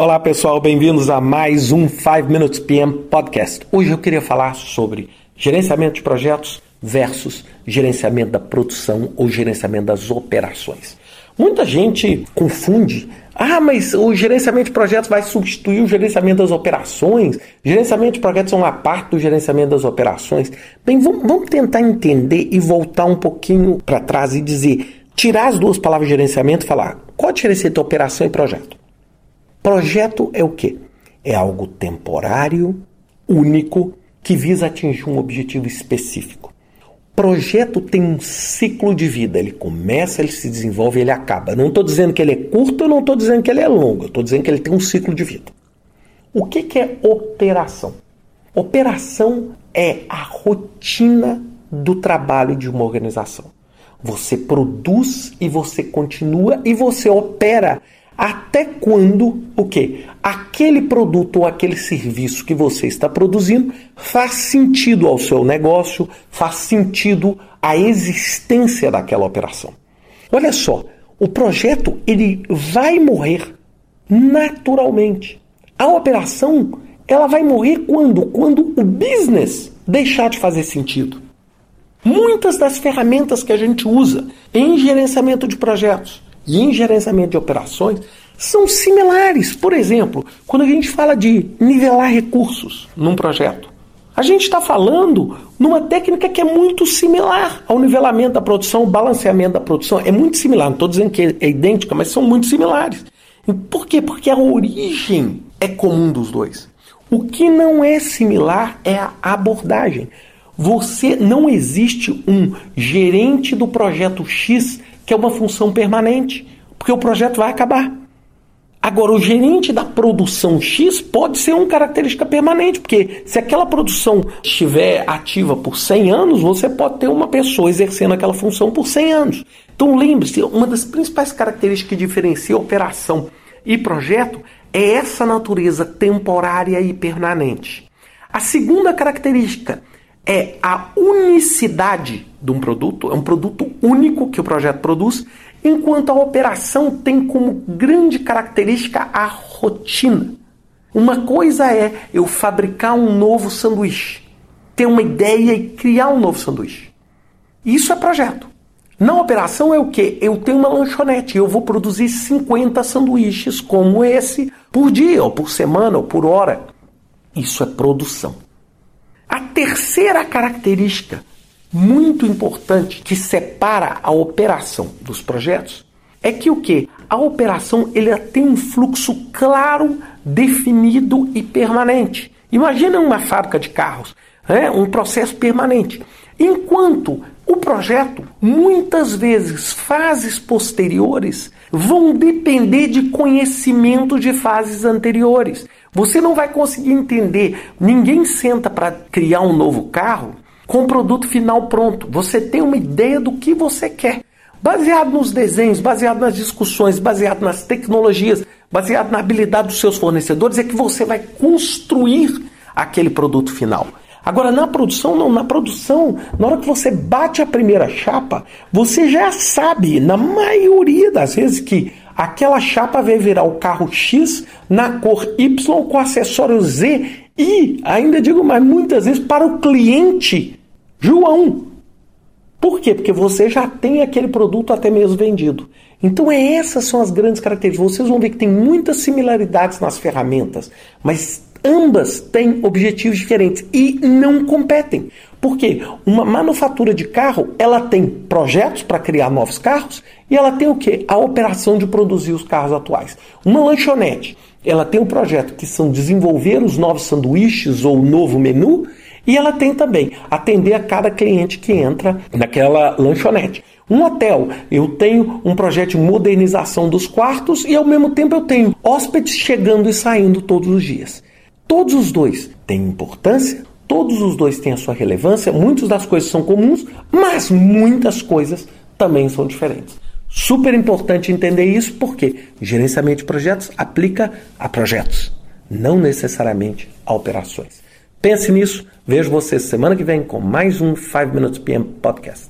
Olá pessoal, bem-vindos a mais um 5 Minutes PM Podcast. Hoje eu queria falar sobre gerenciamento de projetos versus gerenciamento da produção ou gerenciamento das operações. Muita gente confunde. Ah, mas o gerenciamento de projetos vai substituir o gerenciamento das operações? Gerenciamento de projetos é uma parte do gerenciamento das operações? Bem, vamos, tentar entender e voltar um pouquinho para trás e dizer, tirar as duas palavras gerenciamento e falar qual a diferença entre operação e projeto? Projeto é o quê? É algo temporário, único, que visa atingir um objetivo específico. Projeto tem um ciclo de vida. Ele começa, ele se desenvolve, ele acaba. Não estou dizendo que ele é curto, não estou dizendo que ele é longo. Estou dizendo que ele tem um ciclo de vida. O que, que é operação? Operação é a rotina do trabalho de uma organização. Você produz e você continua e você opera até quando o que? Aquele produto ou aquele serviço que você está produzindo faz sentido ao seu negócio, faz sentido à existência daquela operação. Olha só, o projeto ele vai morrer naturalmente. A operação ela vai morrer quando? Quando o business deixar de fazer sentido. Muitas das ferramentas que a gente usa em gerenciamento de projetos, e em gerenciamento de operações são similares. Por exemplo, quando a gente fala de nivelar recursos num projeto, a gente está falando numa técnica que é muito similar ao nivelamento da produção, balanceamento da produção. É muito similar, não estou dizendo que é idêntica, mas são muito similares. Por quê? Porque a origem é comum dos dois. O que não é similar é a abordagem. Você não existe um gerente do projeto X que é uma função permanente, porque o projeto vai acabar. Agora, o gerente da produção X pode ser uma característica permanente, porque se aquela produção estiver ativa por 100 anos, você pode ter uma pessoa exercendo aquela função por 100 anos. Então, lembre-se, uma das principais características que diferencia operação e projeto é essa natureza temporária e permanente. A segunda característica é a unicidade de um produto, é um produto único que o projeto produz, enquanto a operação tem como grande característica a rotina. Uma coisa é eu fabricar um novo sanduíche, ter uma ideia e criar um novo sanduíche. Isso é projeto. Na operação é o que? Eu tenho uma lanchonete, eu vou produzir 50 sanduíches como esse por dia, ou por semana, ou por hora. Isso é produção. Terceira característica muito importante que separa a operação dos projetos é que o que? A operação ele tem um fluxo claro, definido e permanente. Imagina uma fábrica de carros, é um processo permanente. Enquanto o projeto, muitas vezes, fases posteriores vão depender de conhecimento de fases anteriores. Você não vai conseguir entender. Ninguém senta para criar um novo carro com o produto final pronto. Você tem uma ideia do que você quer. Baseado nos desenhos, baseado nas discussões, baseado nas tecnologias, baseado na habilidade dos seus fornecedores, é que você vai construir aquele produto final. Agora, na produção, não. Na produção, na hora que você bate a primeira chapa, você já sabe, na maioria das vezes, que aquela chapa vai virar o carro X na cor Y com acessório Z e, ainda digo mais, muitas vezes para o cliente João. Por quê? Porque você já tem aquele produto até mesmo vendido. Então, é, essas são as grandes características. Vocês vão ver que tem muitas similaridades nas ferramentas, mas ambas têm objetivos diferentes e não competem. Porque uma manufatura de carro, ela tem projetos para criar novos carros e ela tem o que? A operação de produzir os carros atuais. Uma lanchonete, ela tem um projeto que são desenvolver os novos sanduíches ou o novo menu e ela tem também atender a cada cliente que entra naquela lanchonete. Um hotel, eu tenho um projeto de modernização dos quartos e ao mesmo tempo eu tenho hóspedes chegando e saindo todos os dias. Todos os dois têm importância, todos os dois têm a sua relevância, muitas das coisas são comuns, mas muitas coisas também são diferentes. Super importante entender isso porque gerenciamento de projetos aplica a projetos, não necessariamente a operações. Pense nisso, vejo você semana que vem com mais um 5 Minutes PM Podcast.